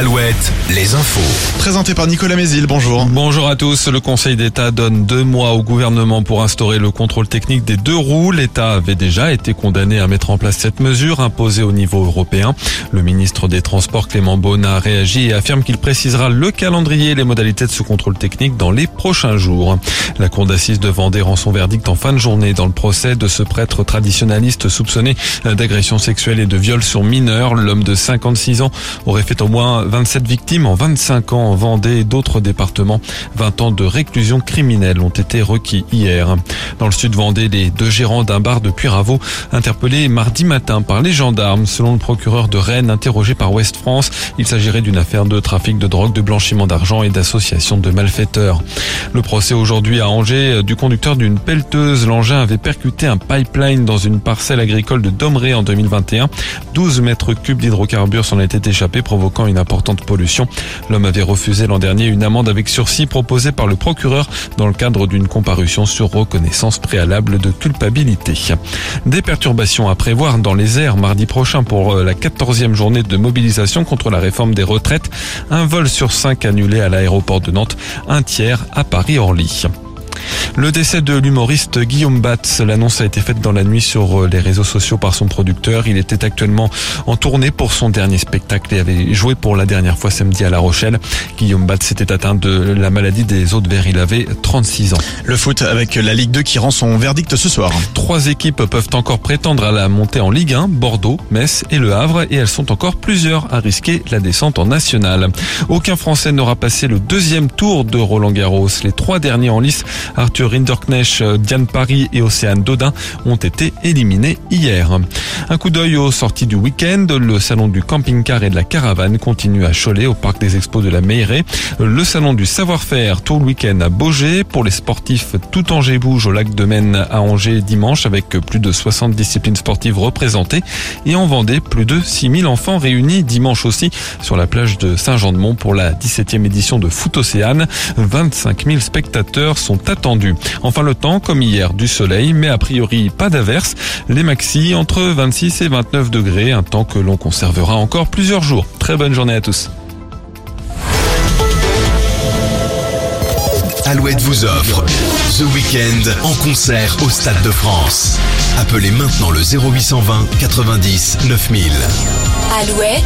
Alouette, les infos. Présenté par Nicolas Mézil, bonjour. Bonjour à tous. Le Conseil d'État donne deux mois au gouvernement pour instaurer le contrôle technique des deux roues. L'État avait déjà été condamné à mettre en place cette mesure imposée au niveau européen. Le ministre des Transports Clément Beaune a réagi et affirme qu'il précisera le calendrier et les modalités de ce contrôle technique dans les prochains jours. La cour d'assises de Vendée rend son verdict en fin de journée dans le procès de ce prêtre traditionnaliste soupçonné d'agression sexuelle et de viol sur mineurs. L'homme de 56 ans aurait fait au moins 27 victimes en 25 ans en Vendée et d'autres départements. 20 ans de réclusion criminelle ont été requis hier. Dans le sud Vendée, les deux gérants d'un bar de Puyraveau interpellés mardi matin par les gendarmes. Selon le procureur de Rennes interrogé par Ouest France, il s'agirait d'une affaire de trafic de drogue, de blanchiment d'argent et d'association de malfaiteurs. Le procès aujourd'hui à Angers du conducteur d'une pelleteuse. L'engin avait percuté un pipeline dans une parcelle agricole de Domeré en 2021. 12 mètres cubes d'hydrocarbures s'en étaient échappés, provoquant une L'homme avait refusé l'an dernier une amende avec sursis proposée par le procureur dans le cadre d'une comparution sur reconnaissance préalable de culpabilité. Des perturbations à prévoir dans les airs mardi prochain pour euh, la 14e journée de mobilisation contre la réforme des retraites. Un vol sur cinq annulé à l'aéroport de Nantes, un tiers à Paris-Orly. Le décès de l'humoriste Guillaume Batz, l'annonce a été faite dans la nuit sur euh, les réseaux sociaux par son producteur. Il était actuellement en tournée pour son dernier spectacle et avait joué pour la dernière fois samedi à La Rochelle. Guillaume Batz était atteint de la maladie des os de verre. Il avait 36 ans. Le foot avec la Ligue 2 qui rend son verdict ce soir. Trois équipes peuvent encore prétendre à la montée en Ligue 1, Bordeaux, Metz et Le Havre, et elles sont encore plusieurs à risquer la descente en nationale. Aucun Français n'aura passé le deuxième tour de Roland Garros. Les trois derniers en lice, Arthur Rinderknecht, Diane Paris et Océane Dodin, ont été éliminés hier. Un coup d'œil aux sorties du week-end. Le salon du camping-car et de la caravane continue à Cholet au parc des expos de la Meilleray. Le salon du savoir-faire tout le week-end à Beaugé. Pour les sportifs, tout Angers bouge au lac de Maine à Angers dimanche avec plus de 60 disciplines sportives représentées. Et en Vendée, plus de 6000 enfants réunis dimanche aussi sur la plage de Saint-Jean-de-Mont pour la 17e édition de Foot Océane. 25 000 spectateurs sont attendus. Enfin le temps, comme hier, du soleil, mais a priori pas d'averse. Les maxi entre 26 et 29 degrés, un temps que l'on conservera encore plusieurs jours. Très bonne journée à tous. Alouette vous offre The Weekend en concert au Stade de France. Appelez maintenant le 0820 90 9000. Alouette